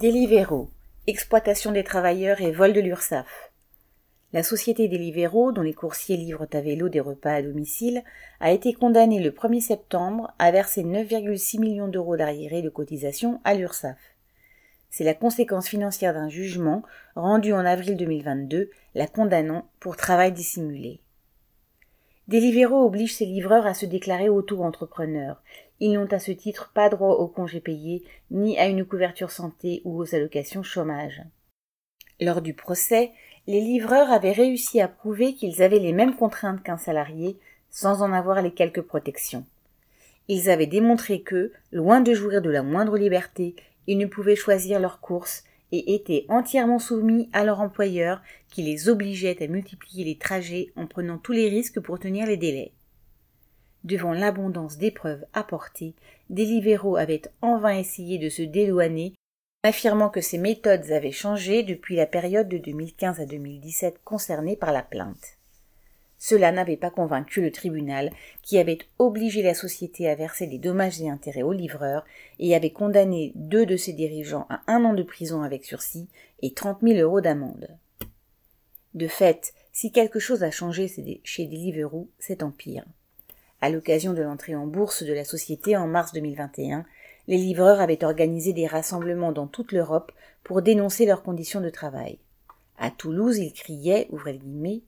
Deliveroo, exploitation des travailleurs et vol de l'URSSAF. La société Deliveroo, dont les coursiers livrent à vélo des repas à domicile, a été condamnée le 1er septembre à verser 9,6 millions d'euros d'arriérés de cotisation à l'URSSAF. C'est la conséquence financière d'un jugement rendu en avril 2022, la condamnant pour travail dissimulé. Deliveroo oblige ses livreurs à se déclarer auto-entrepreneurs. Ils n'ont à ce titre pas droit aux congés payés, ni à une couverture santé ou aux allocations chômage. Lors du procès, les livreurs avaient réussi à prouver qu'ils avaient les mêmes contraintes qu'un salarié, sans en avoir les quelques protections. Ils avaient démontré que, loin de jouir de la moindre liberté, ils ne pouvaient choisir leurs courses et étaient entièrement soumis à leur employeur qui les obligeait à multiplier les trajets en prenant tous les risques pour tenir les délais. Devant l'abondance d'épreuves apportées, Deliveroo avait en vain essayé de se dédouaner, affirmant que ses méthodes avaient changé depuis la période de 2015 à 2017 concernée par la plainte. Cela n'avait pas convaincu le tribunal, qui avait obligé la société à verser des dommages et intérêts aux livreurs et avait condamné deux de ses dirigeants à un an de prison avec sursis et trente mille euros d'amende. De fait, si quelque chose a changé chez Deliveroo, c'est en pire. À l'occasion de l'entrée en bourse de la société en mars 2021, les livreurs avaient organisé des rassemblements dans toute l'Europe pour dénoncer leurs conditions de travail. À Toulouse, ils criaient, ouvrez le guillemets,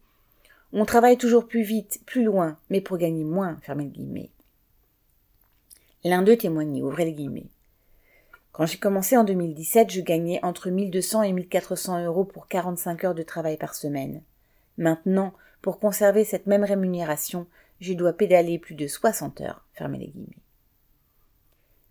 on travaille toujours plus vite, plus loin, mais pour gagner moins, fermez le. L'un d'eux témoignait, ouvrez le guillemets. Quand j'ai commencé en 2017, je gagnais entre 1200 et 1400 euros pour 45 heures de travail par semaine. Maintenant, pour conserver cette même rémunération, je dois pédaler plus de 60 heures, fermez les guillemets.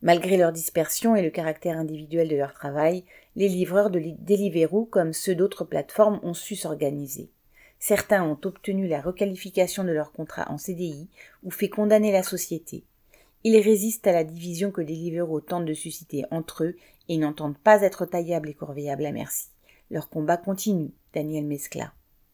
Malgré leur dispersion et le caractère individuel de leur travail, les livreurs de Deliveroo, comme ceux d'autres plateformes, ont su s'organiser. Certains ont obtenu la requalification de leur contrat en CDI ou fait condamner la société. Ils résistent à la division que Deliveroo tente de susciter entre eux et n'entendent pas être taillables et corveillables à merci. Leur combat continue. Daniel Mescla.